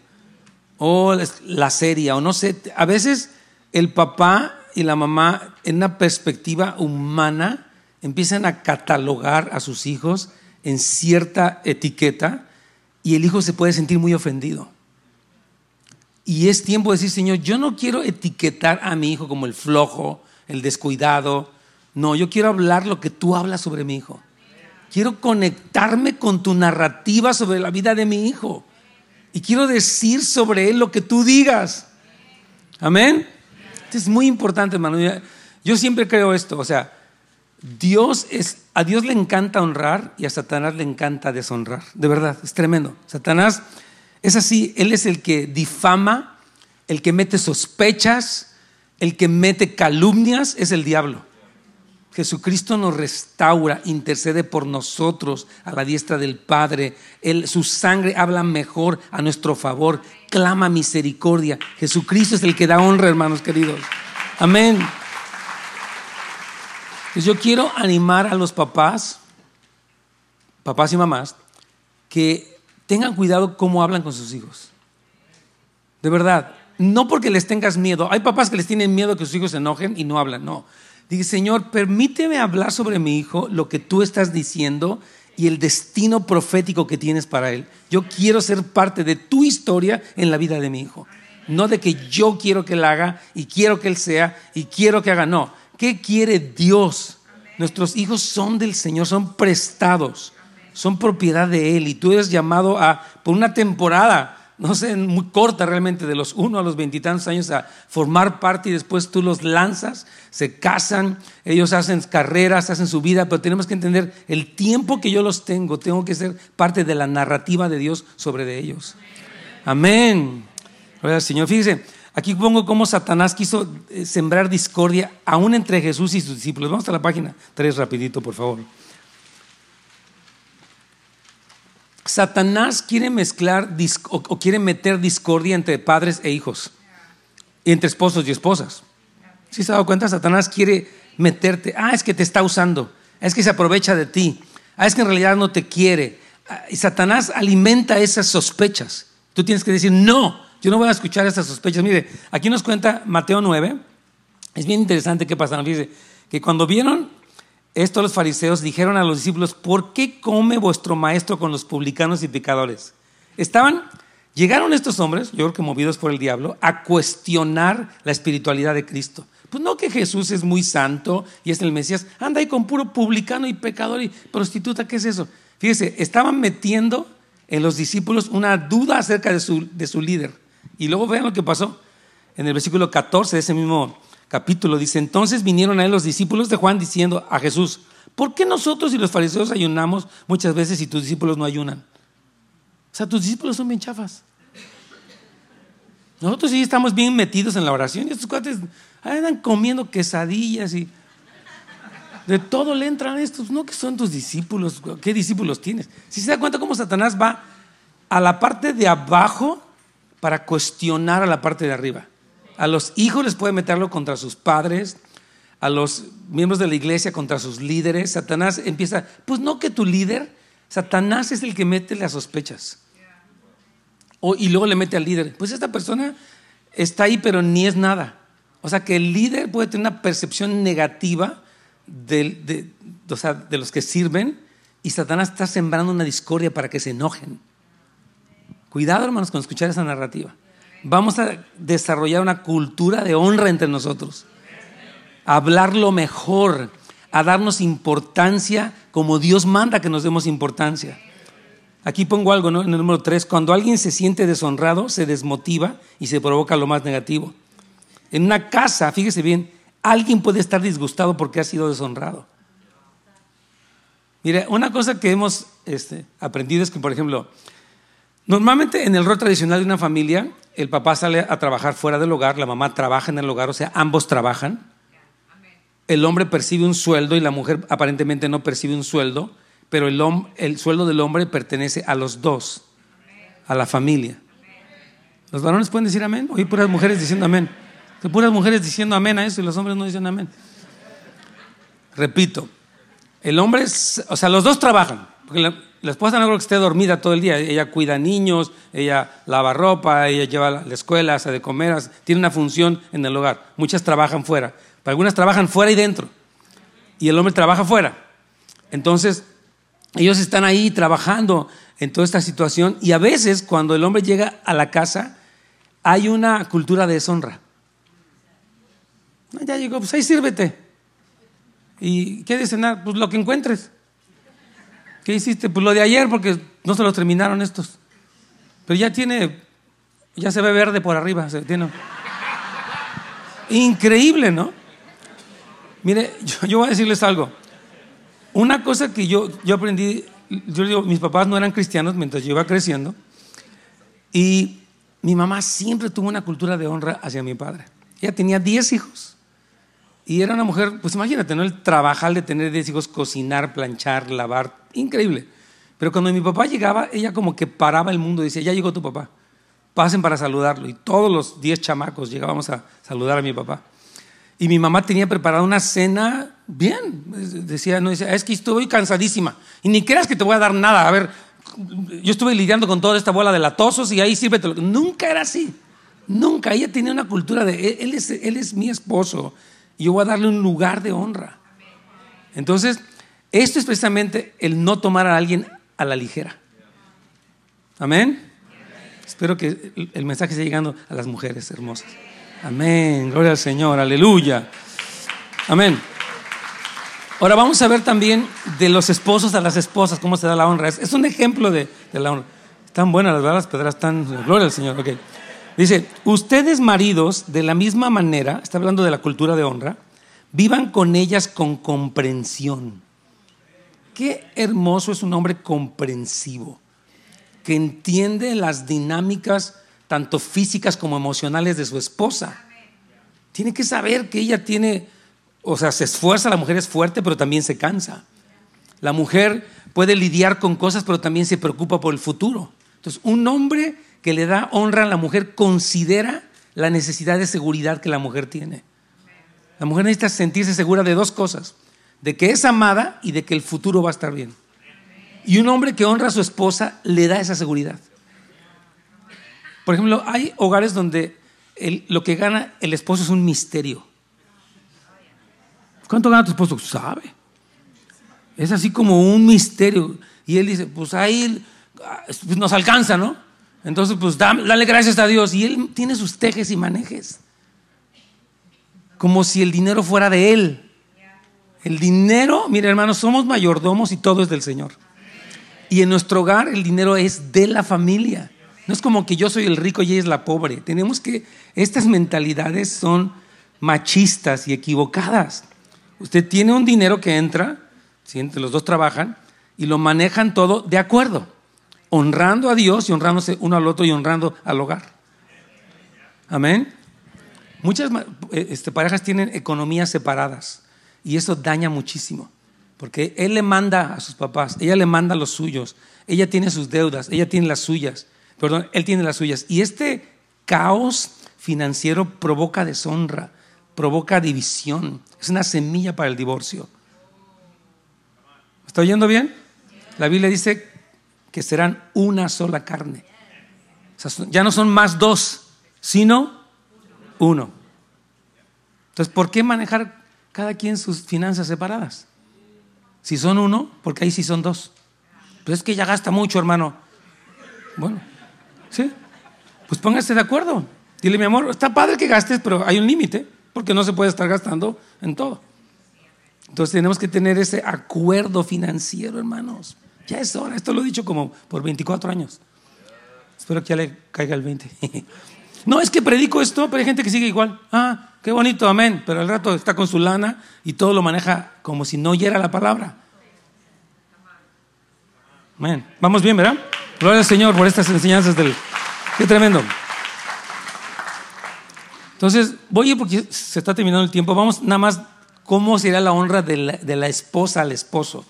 o la seria, o no sé, a veces el papá y la mamá en una perspectiva humana empiezan a catalogar a sus hijos en cierta etiqueta y el hijo se puede sentir muy ofendido. Y es tiempo de decir, Señor, yo no quiero etiquetar a mi hijo como el flojo, el descuidado. No, yo quiero hablar lo que tú hablas sobre mi hijo. Quiero conectarme con tu narrativa sobre la vida de mi hijo. Y quiero decir sobre él lo que tú digas. Amén. Es muy importante, hermano. Yo siempre creo esto. O sea, Dios es, a Dios le encanta honrar y a Satanás le encanta deshonrar. De verdad, es tremendo. Satanás es así, él es el que difama, el que mete sospechas, el que mete calumnias, es el diablo. Jesucristo nos restaura, intercede por nosotros a la diestra del Padre. su sangre habla mejor a nuestro favor, clama misericordia. Jesucristo es el que da honra, hermanos queridos. Amén. Pues yo quiero animar a los papás, papás y mamás, que tengan cuidado cómo hablan con sus hijos. De verdad, no porque les tengas miedo. Hay papás que les tienen miedo que sus hijos se enojen y no hablan, no. Dice, Señor, permíteme hablar sobre mi hijo lo que tú estás diciendo y el destino profético que tienes para él. Yo quiero ser parte de tu historia en la vida de mi hijo. No de que yo quiero que él haga y quiero que él sea y quiero que haga. No, ¿Qué quiere Dios? Nuestros hijos son del Señor, son prestados, son propiedad de Él y tú eres llamado a, por una temporada, no sé, muy corta realmente, de los uno a los veintitantos años, a formar parte y después tú los lanzas, se casan, ellos hacen carreras, hacen su vida, pero tenemos que entender el tiempo que yo los tengo, tengo que ser parte de la narrativa de Dios sobre de ellos. Amén. Señor, fíjese, Aquí pongo cómo Satanás quiso eh, sembrar discordia aún entre Jesús y sus discípulos. Vamos a la página 3 rapidito, por favor. Satanás quiere mezclar o quiere meter discordia entre padres e hijos, entre esposos y esposas. ¿Sí se ha dado cuenta? Satanás quiere meterte, ah, es que te está usando, es que se aprovecha de ti, ah, es que en realidad no te quiere. Ah, y Satanás alimenta esas sospechas. Tú tienes que decir, no, yo no voy a escuchar esas sospechas. Mire, aquí nos cuenta Mateo 9. Es bien interesante qué pasaron. Fíjese, que cuando vieron esto los fariseos dijeron a los discípulos, ¿por qué come vuestro maestro con los publicanos y pecadores? Estaban, llegaron estos hombres, yo creo que movidos por el diablo, a cuestionar la espiritualidad de Cristo. Pues no que Jesús es muy santo y es el Mesías, anda ahí con puro publicano y pecador y prostituta, ¿qué es eso? Fíjese, estaban metiendo en los discípulos una duda acerca de su, de su líder. Y luego vean lo que pasó. En el versículo 14 de ese mismo capítulo dice, entonces vinieron a él los discípulos de Juan diciendo a Jesús, ¿por qué nosotros y los fariseos ayunamos muchas veces y tus discípulos no ayunan? O sea, tus discípulos son bien chafas. Nosotros sí estamos bien metidos en la oración y estos cuates andan comiendo quesadillas y de todo le entran estos. No que son tus discípulos, ¿qué discípulos tienes? Si se da cuenta cómo Satanás va a la parte de abajo para cuestionar a la parte de arriba. A los hijos les puede meterlo contra sus padres, a los miembros de la iglesia contra sus líderes. Satanás empieza, pues no que tu líder, Satanás es el que mete las sospechas. O, y luego le mete al líder, pues esta persona está ahí pero ni es nada. O sea que el líder puede tener una percepción negativa de, de los que sirven y Satanás está sembrando una discordia para que se enojen. Cuidado, hermanos, con escuchar esa narrativa. Vamos a desarrollar una cultura de honra entre nosotros. A hablar lo mejor, a darnos importancia como Dios manda que nos demos importancia. Aquí pongo algo ¿no? en el número 3. Cuando alguien se siente deshonrado, se desmotiva y se provoca lo más negativo. En una casa, fíjese bien, alguien puede estar disgustado porque ha sido deshonrado. Mire, una cosa que hemos este, aprendido es que, por ejemplo, Normalmente en el rol tradicional de una familia, el papá sale a trabajar fuera del hogar, la mamá trabaja en el hogar, o sea, ambos trabajan. El hombre percibe un sueldo y la mujer aparentemente no percibe un sueldo, pero el, el sueldo del hombre pertenece a los dos. a la familia. Los varones pueden decir amén. Oí puras mujeres diciendo amén. Puras mujeres diciendo amén a eso y los hombres no dicen amén. Repito, el hombre, o sea, los dos trabajan. Porque la, esposa no creo que esté dormida todo el día. Ella cuida niños, ella lava ropa, ella lleva a la escuela, hace de comer, tiene una función en el hogar. Muchas trabajan fuera. Algunas trabajan fuera y dentro. Y el hombre trabaja fuera. Entonces, ellos están ahí trabajando en toda esta situación y a veces cuando el hombre llega a la casa hay una cultura de deshonra. Ya llegó, pues ahí sírvete. ¿Y qué de cenar? Pues lo que encuentres. ¿Qué hiciste? Pues lo de ayer porque no se lo terminaron estos. Pero ya tiene, ya se ve verde por arriba. Se tiene... Increíble, ¿no? Mire, yo, voy a decirles algo. Una cosa que yo, yo aprendí, yo digo, mis papás no eran cristianos mientras yo iba creciendo. Y mi mamá siempre tuvo una cultura de honra hacia mi padre. Ella tenía 10 hijos. Y era una mujer, pues imagínate, ¿no? El trabajar de tener 10 hijos, cocinar, planchar, lavar, increíble. Pero cuando mi papá llegaba, ella como que paraba el mundo y decía, ya llegó tu papá, pasen para saludarlo. Y todos los 10 chamacos llegábamos a saludar a mi papá. Y mi mamá tenía preparada una cena bien. Decía, no, decía, es que estoy cansadísima. Y ni creas que te voy a dar nada. A ver, yo estuve lidiando con toda esta bola de latosos y ahí sírvete. Nunca era así. Nunca. Ella tenía una cultura de, él es, él es mi esposo y yo voy a darle un lugar de honra. Entonces, esto es precisamente el no tomar a alguien a la ligera. Amén. Espero que el mensaje esté llegando a las mujeres hermosas. Amén. Gloria al Señor. Aleluya. Amén. Ahora vamos a ver también de los esposos a las esposas, cómo se da la honra. Es, un ejemplo de, la honra. Están buenas las las están. Gloria al Señor. Okay. Dice, ustedes maridos, de la misma manera, está hablando de la cultura de honra, vivan con ellas con comprensión. Qué hermoso es un hombre comprensivo, que entiende las dinámicas tanto físicas como emocionales de su esposa. Tiene que saber que ella tiene, o sea, se esfuerza, la mujer es fuerte, pero también se cansa. La mujer puede lidiar con cosas, pero también se preocupa por el futuro. Entonces, un hombre que le da honra a la mujer considera la necesidad de seguridad que la mujer tiene. La mujer necesita sentirse segura de dos cosas, de que es amada y de que el futuro va a estar bien. Y un hombre que honra a su esposa le da esa seguridad. Por ejemplo, hay hogares donde lo que gana el esposo es un misterio. ¿Cuánto gana tu esposo? Sabe. Es así como un misterio. Y él dice, pues ahí pues nos alcanza, ¿no? Entonces, pues dale gracias a Dios. Y Él tiene sus tejes y manejes. Como si el dinero fuera de Él. El dinero, mire hermanos, somos mayordomos y todo es del Señor. Y en nuestro hogar el dinero es de la familia. No es como que yo soy el rico y ella es la pobre. Tenemos que, estas mentalidades son machistas y equivocadas. Usted tiene un dinero que entra, entre los dos trabajan, y lo manejan todo de acuerdo honrando a Dios y honrándose uno al otro y honrando al hogar. Amén. Muchas eh, este, parejas tienen economías separadas y eso daña muchísimo, porque él le manda a sus papás, ella le manda a los suyos, ella tiene sus deudas, ella tiene las suyas, perdón, él tiene las suyas. Y este caos financiero provoca deshonra, provoca división, es una semilla para el divorcio. ¿Está oyendo bien? La Biblia dice que serán una sola carne. ya no son más dos, sino uno. Entonces, ¿por qué manejar cada quien sus finanzas separadas? Si son uno, porque ahí sí son dos. Pues es que ya gasta mucho, hermano. Bueno, ¿sí? Pues póngase de acuerdo. Dile, mi amor, está padre que gastes, pero hay un límite, porque no se puede estar gastando en todo. Entonces tenemos que tener ese acuerdo financiero, hermanos. Ya es hora, esto lo he dicho como por 24 años. Espero que ya le caiga el 20. no, es que predico esto, pero hay gente que sigue igual. Ah, qué bonito, amén. Pero al rato está con su lana y todo lo maneja como si no oyera la palabra. Amén. Vamos bien, ¿verdad? Gloria al Señor por estas enseñanzas del... Qué tremendo. Entonces, voy porque se está terminando el tiempo. Vamos nada más, ¿cómo será la honra de la, de la esposa al esposo?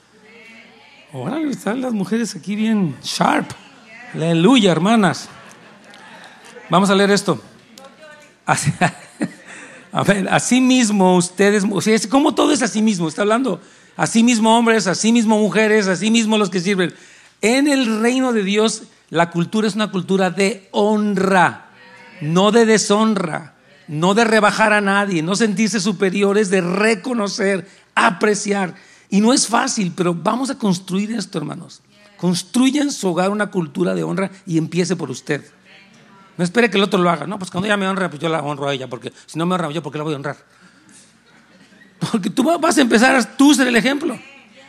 Ahora están las mujeres aquí bien sharp. Aleluya, hermanas. Vamos a leer esto. A ver, así mismo ustedes, como todo es así mismo, está hablando, así mismo hombres, así mismo mujeres, así mismo los que sirven. En el reino de Dios, la cultura es una cultura de honra, no de deshonra, no de rebajar a nadie, no sentirse superiores, de reconocer, apreciar. Y no es fácil, pero vamos a construir esto, hermanos. Construyan su hogar una cultura de honra y empiece por usted. No espere que el otro lo haga. No, pues cuando ella me honra, pues yo la honro a ella, porque si no me honra yo, ¿por qué la voy a honrar? Porque tú vas a empezar a tú ser el ejemplo.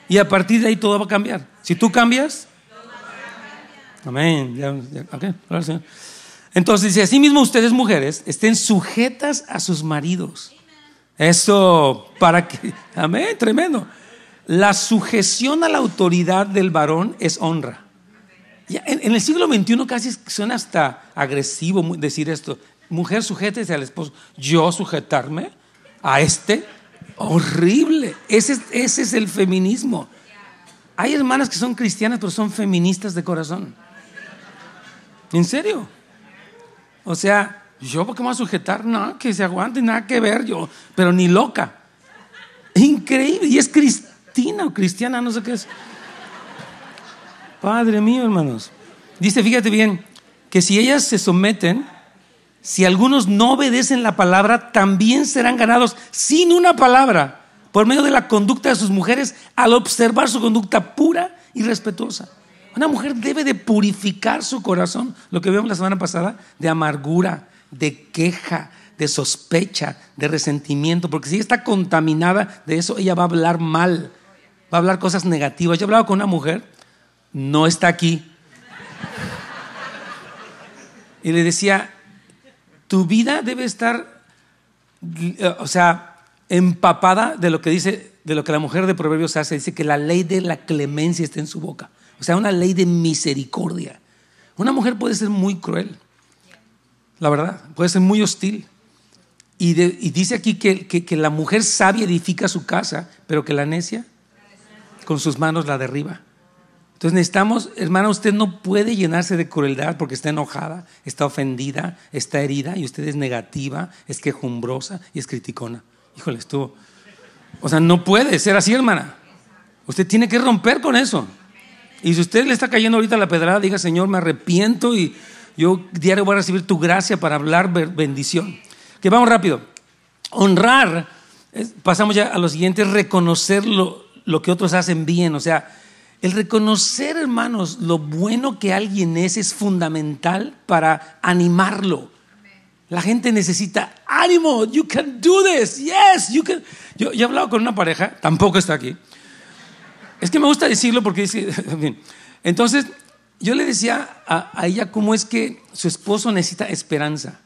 Y a partir de ahí todo va a cambiar. Si tú cambias, amén. Entonces dice, así mismo ustedes mujeres estén sujetas a sus maridos. Eso, para que, amén, tremendo. La sujeción a la autoridad del varón es honra. En, el siglo XXI casi suena hasta agresivo decir esto. Mujer, sujétese al esposo. Yo sujetarme a este. Horrible. Ese, es el feminismo. Hay hermanas que son cristianas, pero son feministas de corazón. ¿En serio? O sea, yo, ¿por qué me voy a sujetar? No, que se aguante, nada que ver yo, pero ni loca. Increíble. Y es o cristiana, no sé qué es. Padre mío, hermanos. Dice, fíjate bien, que si ellas se someten, si algunos no obedecen la palabra, también serán ganados sin una palabra por medio de la conducta de sus mujeres al observar su conducta pura y respetuosa. Una mujer debe de purificar su corazón, lo que vimos la semana pasada, de amargura, de queja, de sospecha, de resentimiento, porque si está contaminada de eso, ella va a hablar mal, va a hablar cosas negativas. Yo hablaba con una mujer no está aquí. Y le decía, tu vida debe estar, o sea, empapada de lo que dice, de lo que la mujer de Proverbios hace. Dice que la ley de la clemencia está en su boca. O sea, una ley de misericordia. Una mujer puede ser muy cruel, la verdad, puede ser muy hostil. Y, dice aquí que, que la mujer sabia edifica su casa, pero que la necia con sus manos la derriba. Entonces necesitamos, hermana, usted no puede llenarse de crueldad porque está enojada, está ofendida, está herida y usted es negativa, es quejumbrosa y es criticona. Híjole, estuvo. O sea, no puede ser así, hermana. Usted tiene que romper con eso. Y si usted le está cayendo ahorita la pedrada, diga, Señor, me arrepiento y yo diario voy a recibir tu gracia para hablar bendición. Que vamos rápido. Honrar, pasamos ya a lo siguiente, reconocer lo, lo que otros hacen bien. O sea, el reconocer, hermanos, lo bueno que alguien es es fundamental para animarlo. La gente necesita ánimo. You can do this. Yes, you can. Yo, he hablado con una pareja, tampoco está aquí. Es que me gusta decirlo porque dice. Entonces, yo le decía a, a ella cómo es que su esposo necesita esperanza.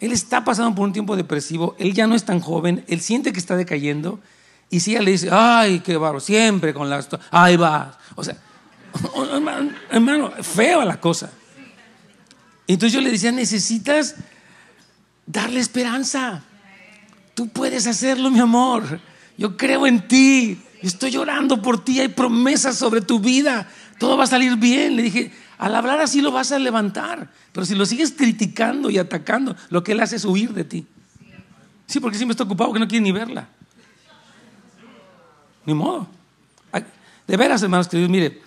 Él está pasando por un tiempo depresivo, él ya no es tan joven, él siente que está decayendo y si ella le dice, ay, qué barro, siempre con las... Ahí va. O sea, hermano, feo la cosa. Entonces yo le decía, necesitas darle esperanza. Tú puedes hacerlo, mi amor. Yo creo en ti. Estoy llorando por ti. Hay promesas sobre tu vida. Todo va a salir bien. Le dije, al hablar así lo vas a levantar. Pero si lo sigues criticando y atacando, lo que él hace es huir de ti. Sí, porque siempre está ocupado que no quiere ni verla. Ni modo. De veras, hermanos queridos, mire,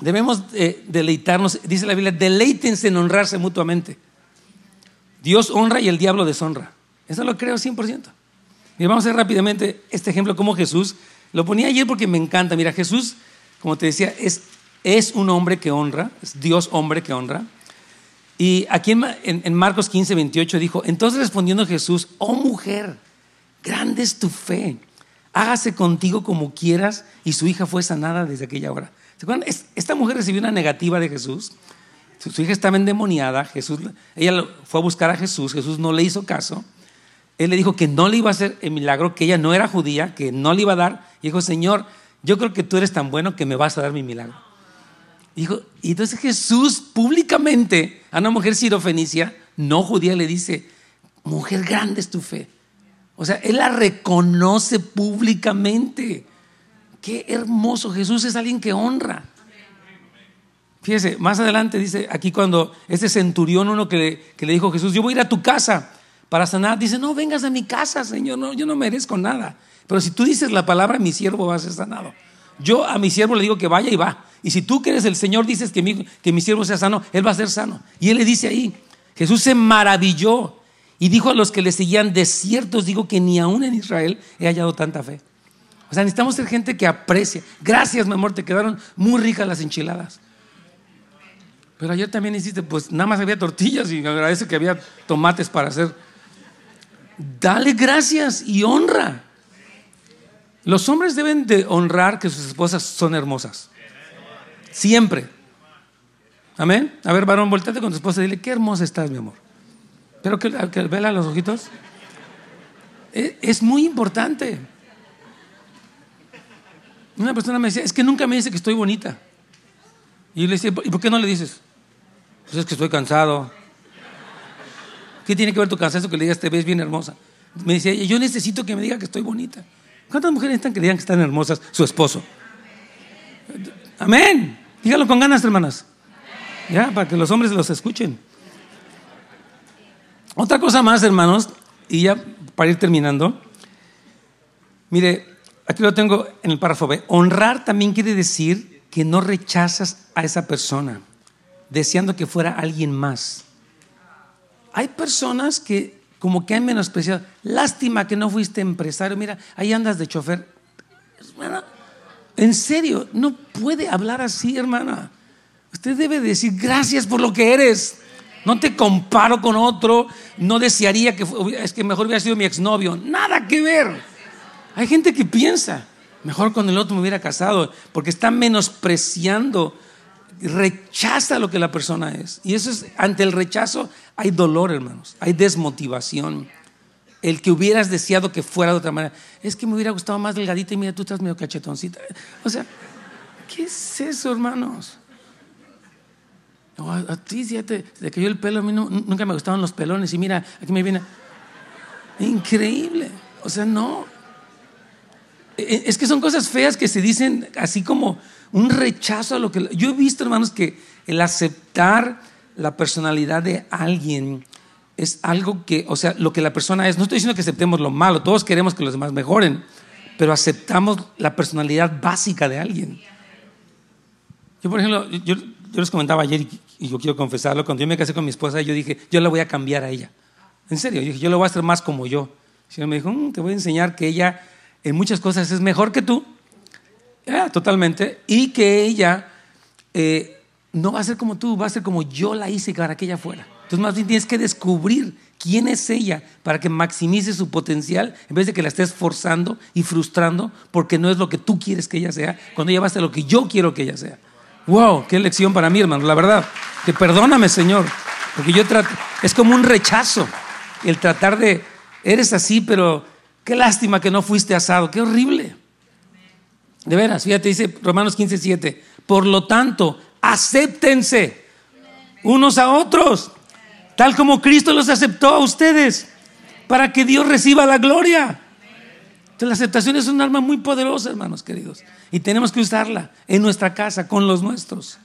debemos eh, deleitarnos, dice la Biblia, deleítense en honrarse mutuamente. Dios honra y el diablo deshonra. Eso lo creo 100%. Mira, vamos a hacer rápidamente este ejemplo como Jesús. Lo ponía ayer porque me encanta. Mira, Jesús, como te decía, es, un hombre que honra, es Dios hombre que honra. Y aquí en, en Marcos 15, 28 dijo, entonces respondiendo Jesús, oh mujer, grande es tu fe hágase contigo como quieras, y su hija fue sanada desde aquella hora. ¿Se acuerdan? Esta mujer recibió una negativa de Jesús. Su hija estaba endemoniada. Jesús, ella fue a buscar a Jesús. Jesús no le hizo caso. Él le dijo que no le iba a hacer el milagro, que ella no era judía, que no le iba a dar. Y dijo, Señor, yo creo que tú eres tan bueno que me vas a dar mi milagro. Dijo, y entonces Jesús públicamente a una mujer sirofenicia, no judía, le dice, mujer grande es tu fe. O sea, Él la reconoce públicamente. Qué hermoso. Jesús es alguien que honra. Fíjese, más adelante dice aquí cuando este centurión, uno que le, que le dijo Jesús, yo voy a ir a tu casa para sanar, dice, no, vengas a mi casa, Señor, no, yo no merezco nada. Pero si tú dices la palabra, mi siervo va a ser sanado. Yo a mi siervo le digo que vaya y va. Y si tú que eres el Señor dices que mi, que mi siervo sea sano, él va a ser sano. Y él le dice ahí, Jesús se maravilló y dijo a los que le seguían, de cierto os digo que ni aún en Israel he hallado tanta fe. O sea, necesitamos ser gente que aprecia. Gracias, mi amor, te quedaron muy ricas las enchiladas. Pero ayer también hiciste, pues nada más había tortillas y agradece que había tomates para hacer. Dale gracias y honra. Los hombres deben de honrar que sus esposas son hermosas. Siempre. Amén. A ver, varón, volteate con tu esposa y dile, qué hermosa estás, mi amor. Pero que, que vela los ojitos. E, es muy importante. Una persona me decía, es que nunca me dice que estoy bonita. Y le decía, ¿y por qué no le dices? Pues es que estoy cansado. ¿Qué tiene que ver tu cansancio que le digas te ves bien hermosa? Me decía, yo necesito que me diga que estoy bonita. ¿Cuántas mujeres necesitan que digan que están hermosas su esposo? Amén. Dígalo con ganas, hermanas. Ya, para que los hombres los escuchen. Otra cosa más, hermanos, y ya para ir terminando. Mire, aquí lo tengo en el párrafo B. Honrar también quiere decir que no rechazas a esa persona, deseando que fuera alguien más. Hay personas que como que han menospreciado. Lástima que no fuiste empresario. Mira, ahí andas de chofer. Hermana, en serio, no puede hablar así, hermana. Usted debe decir gracias por lo que eres. No te comparo con otro. No desearía que es que mejor hubiera sido mi exnovio. Nada que ver. Hay gente que piensa, mejor con el otro me hubiera casado, porque está menospreciando, rechaza lo que la persona es. Y eso es, ante el rechazo hay dolor, hermanos, hay desmotivación. El que hubieras deseado que fuera de otra manera. Es que me hubiera gustado más delgadita y mira, tú estás medio cachetoncita. O sea, ¿qué es eso, hermanos? A, ti ya te, cayó el pelo, a mí nunca me gustaban los pelones y mira, aquí me viene. Increíble. O sea, no. E, e, es que son cosas feas que se dicen así como un rechazo a lo que... Yo he visto, hermanos, que el aceptar la personalidad de alguien es algo que, o sea, lo que la persona es. No estoy diciendo que aceptemos lo malo, todos queremos que los demás mejoren, pero aceptamos la personalidad básica de alguien. Yo, por ejemplo, yo, yo les comentaba ayer yo quiero confesarlo, cuando yo me casé con mi esposa, yo dije, yo la voy a cambiar a ella. En serio, yo dije, yo la voy a hacer más como yo. El Señor me dijo, mm, te voy a enseñar que ella en muchas cosas es mejor que tú. totalmente. Y que ella eh, no va a ser como tú, va a ser como yo la hice para que ella fuera. Entonces más bien tienes que descubrir quién es ella para que maximice su potencial en vez de que la estés forzando y frustrando porque no es lo que tú quieres que ella sea, cuando ella va a ser lo que yo quiero que ella sea. Wow, qué lección para mí, hermano, la verdad. Que perdóname, Señor, porque yo trato, es como un rechazo el tratar de, eres así, pero qué lástima que no fuiste asado, qué horrible. De veras, fíjate, dice Romanos 15, 7. Por lo tanto, acéptense unos a otros, tal como Cristo los aceptó a ustedes, para que Dios reciba la gloria. Entonces, la aceptación es un arma muy poderosa, hermanos queridos. Y tenemos que usarla en nuestra casa, con los nuestros.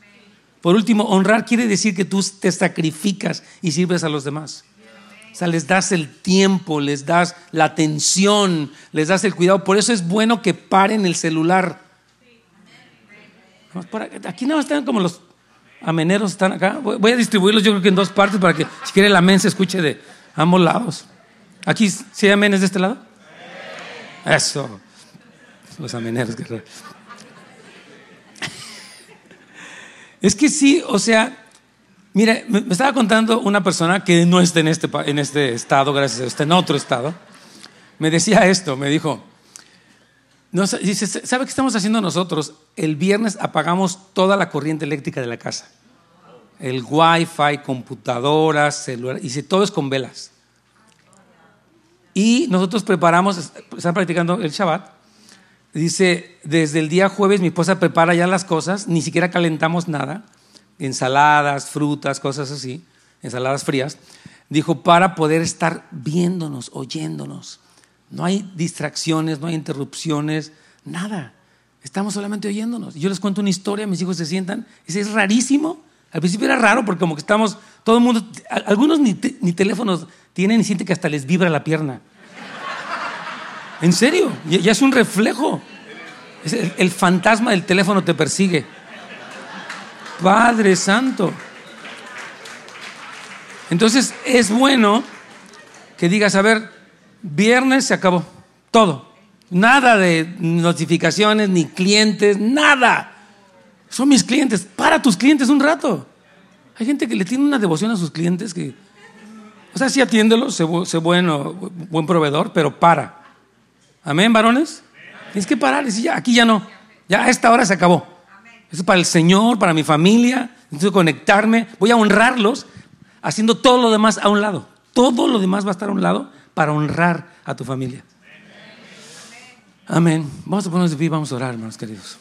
Por último, honrar quiere decir que tú te sacrificas y sirves a los demás. O sea, les das el tiempo, les das la atención, les das el cuidado. Por eso es bueno que paren el celular. Aquí no están como los ameneros están acá. Voy a distribuirlos yo creo que en dos partes para que si quiere la amén se escuche de ambos lados. Aquí, ¿sí amén es de este lado? Eso. Los ameneros. Es que sí, o sea, mire, me, estaba contando una persona que no está en este, en este estado, gracias a Dios, está en otro estado. Me decía esto, me dijo, dice, ¿sabe qué estamos haciendo nosotros? El viernes apagamos toda la corriente eléctrica de la casa. El wifi, computadoras, celular, y si todo es con velas. Y nosotros preparamos, están practicando el Shabbat, Dice, desde el día jueves mi esposa prepara ya las cosas, ni siquiera calentamos nada, ensaladas, frutas, cosas así, ensaladas frías. Dijo, para poder estar viéndonos, oyéndonos. No hay distracciones, no hay interrupciones, nada. Estamos solamente oyéndonos. Yo les cuento una historia, mis hijos se sientan. Es rarísimo. Al principio era raro porque como que estamos, todo el mundo, algunos ni, teléfonos tienen y sienten que hasta les vibra la pierna. En serio, ya, es un reflejo. el fantasma del teléfono te persigue. Padre Santo. Entonces es bueno que digas, a ver, viernes se acabó, todo. Nada de notificaciones, ni clientes, nada. Son mis clientes. Para tus clientes un rato. Hay gente que le tiene una devoción a sus clientes que, o sea, sí atiéndelos, sé, bueno, buen proveedor, pero para. Amén, varones. Tienes que parar y ya, aquí ya no. Ya a esta hora se acabó. Eso es para el Señor, para mi familia. Necesito conectarme. Voy a honrarlos haciendo todo lo demás a un lado. Todo lo demás va a estar a un lado para honrar a tu familia. Amén. Vamos a ponernos de pie, vamos a orar, hermanos queridos.